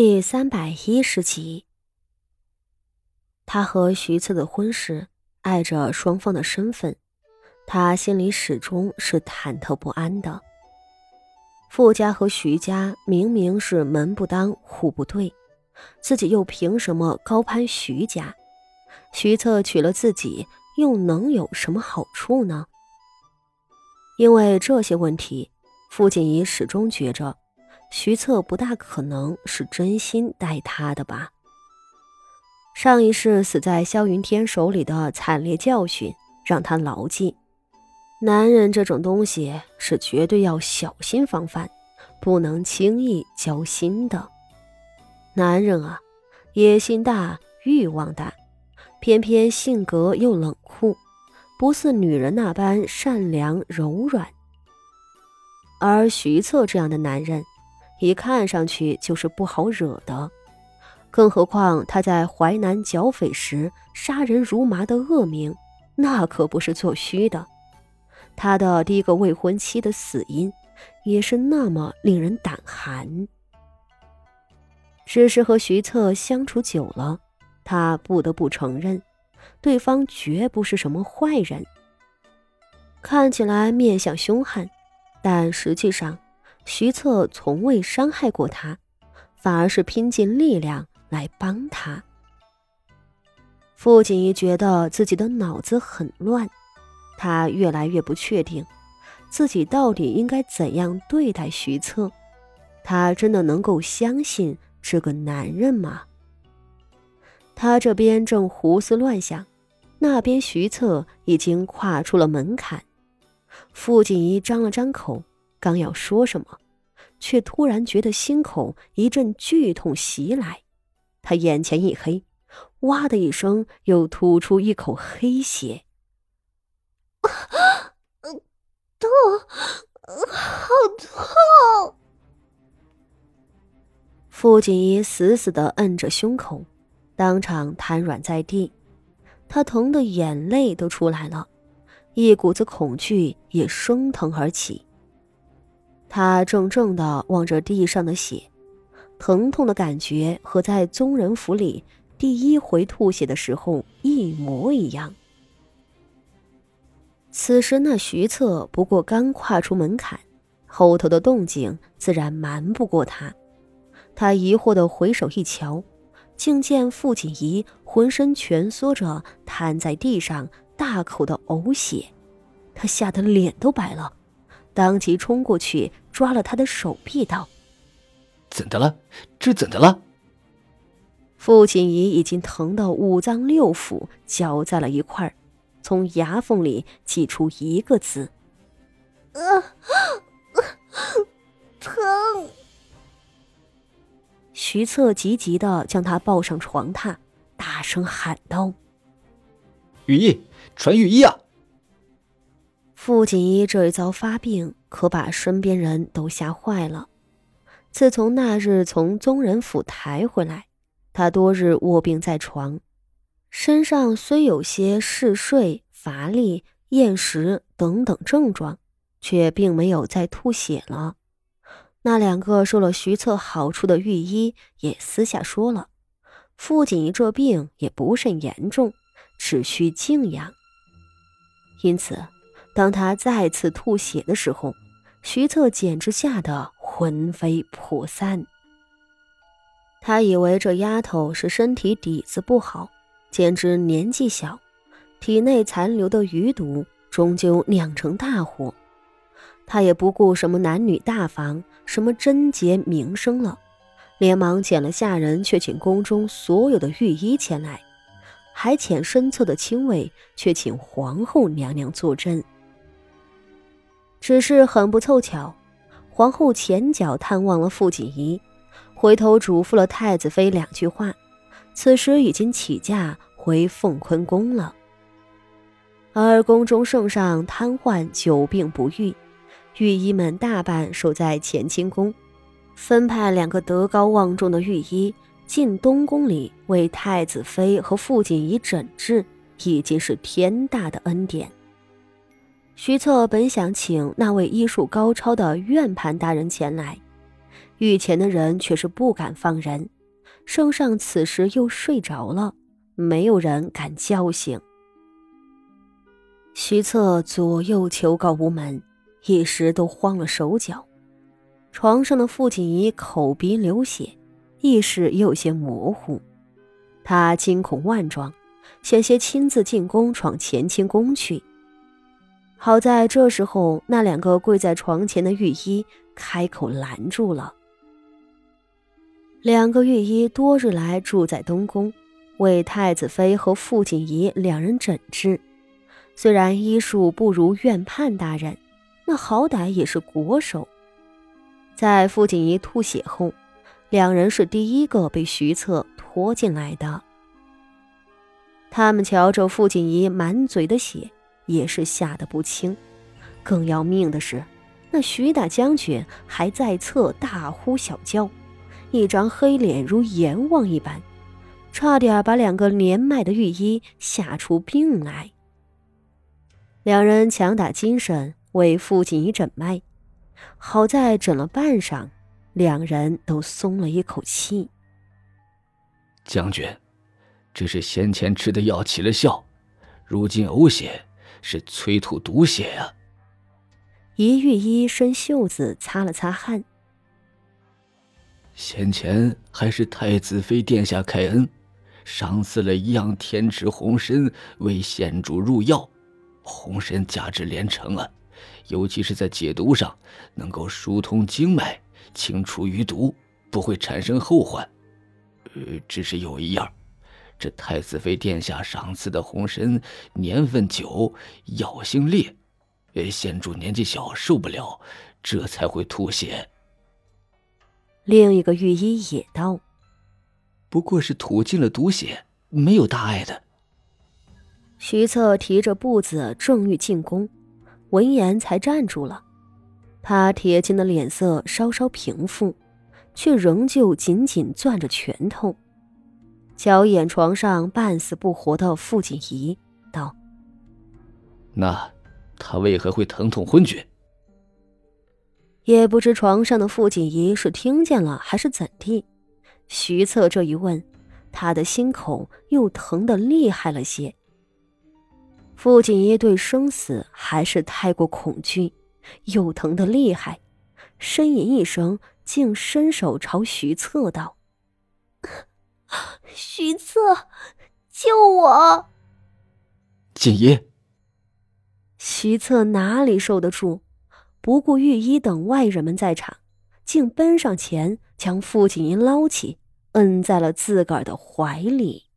第三百一十集，他和徐策的婚事，碍着双方的身份，他心里始终是忐忑不安的。傅家和徐家明明是门不当户不对，自己又凭什么高攀徐家？徐策娶了自己，又能有什么好处呢？因为这些问题，傅锦仪始终觉着。徐策不大可能是真心待他的吧？上一世死在萧云天手里的惨烈教训，让他牢记：男人这种东西是绝对要小心防范，不能轻易交心的。男人啊，野心大，欲望大，偏偏性格又冷酷，不似女人那般善良柔软。而徐策这样的男人。一看上去就是不好惹的，更何况他在淮南剿匪时杀人如麻的恶名，那可不是做虚的。他的第一个未婚妻的死因，也是那么令人胆寒。只是和徐策相处久了，他不得不承认，对方绝不是什么坏人。看起来面相凶悍，但实际上。徐策从未伤害过他，反而是拼尽力量来帮他。傅锦衣觉得自己的脑子很乱，他越来越不确定自己到底应该怎样对待徐策。他真的能够相信这个男人吗？他这边正胡思乱想，那边徐策已经跨出了门槛。傅锦衣张了张口。刚要说什么，却突然觉得心口一阵剧痛袭来，他眼前一黑，哇的一声，又吐出一口黑血。痛，好痛！傅锦衣死死的摁着胸口，当场瘫软在地，他疼的眼泪都出来了，一股子恐惧也升腾而起。他怔怔的望着地上的血，疼痛的感觉和在宗人府里第一回吐血的时候一模一样。此时那徐策不过刚跨出门槛，后头的动静自然瞒不过他。他疑惑的回首一瞧，竟见傅锦仪浑身蜷缩着瘫在地上，大口的呕血。他吓得脸都白了。当即冲过去抓了他的手臂，道：“怎的了？这怎的了？”傅锦仪已经疼到五脏六腑搅在了一块儿，从牙缝里挤出一个字：“啊，疼！”徐策急急的将他抱上床榻，大声喊道：“雨衣，传雨衣啊！”傅锦衣这一遭发病，可把身边人都吓坏了。自从那日从宗人府抬回来，他多日卧病在床，身上虽有些嗜睡、乏力、厌食等等症状，却并没有再吐血了。那两个受了徐策好处的御医也私下说了，傅锦衣这病也不甚严重，只需静养。因此。当他再次吐血的时候，徐策简直吓得魂飞魄散。他以为这丫头是身体底子不好，简直年纪小，体内残留的余毒终究酿成大祸。他也不顾什么男女大防，什么贞洁名声了，连忙遣了下人却请宫中所有的御医前来，还遣身侧的亲卫却请皇后娘娘坐镇。只是很不凑巧，皇后前脚探望了傅锦仪，回头嘱咐了太子妃两句话，此时已经起驾回凤坤宫了。而宫中圣上瘫痪久病不愈，御医们大半守在乾清宫，分派两个德高望重的御医进东宫里为太子妃和傅锦仪诊治，已经是天大的恩典。徐策本想请那位医术高超的院判大人前来，御前的人却是不敢放人，圣上此时又睡着了，没有人敢叫醒。徐策左右求告无门，一时都慌了手脚。床上的傅锦仪口鼻流血，意识有些模糊，他惊恐万状，险些亲自进宫闯乾清宫去。好在这时候，那两个跪在床前的御医开口拦住了。两个御医多日来住在东宫，为太子妃和傅锦仪两人诊治。虽然医术不如院判大人，那好歹也是国手。在傅锦仪吐血后，两人是第一个被徐策拖进来的。他们瞧着傅锦仪满嘴的血，也是吓得不轻。更要命的是，那徐大将军还在侧大呼小叫。一张黑脸如阎王一般，差点把两个年迈的御医吓出病来。两人强打精神为父亲一诊脉，好在诊了半晌，两人都松了一口气。将军，这是先前吃的药起了效，如今呕血是催吐毒血啊！一御医伸袖子擦了擦汗。先前还是太子妃殿下开恩，赏赐了一样天池红参为县主入药。红参价值连城啊，尤其是在解毒上，能够疏通经脉，清除余毒，不会产生后患。呃，只是有一样，这太子妃殿下赏赐的红参年份久，药性烈，呃，县主年纪小，受不了，这才会吐血。另一个御医也道：“不过是吐尽了毒血，没有大碍的。”徐策提着步子正欲进宫，闻言才站住了。他铁青的脸色稍稍平复，却仍旧紧紧攥着拳头，瞧一眼床上半死不活的傅锦仪，道：“那他为何会疼痛昏厥？”也不知床上的傅锦仪是听见了还是怎地，徐策这一问，他的心口又疼得厉害了些。傅锦仪对生死还是太过恐惧，又疼得厉害，呻吟一声，竟伸手朝徐策道：“徐策，救我！”锦衣，徐策哪里受得住？不顾御医等外人们在场，竟奔上前将傅锦衣捞起，摁在了自个儿的怀里。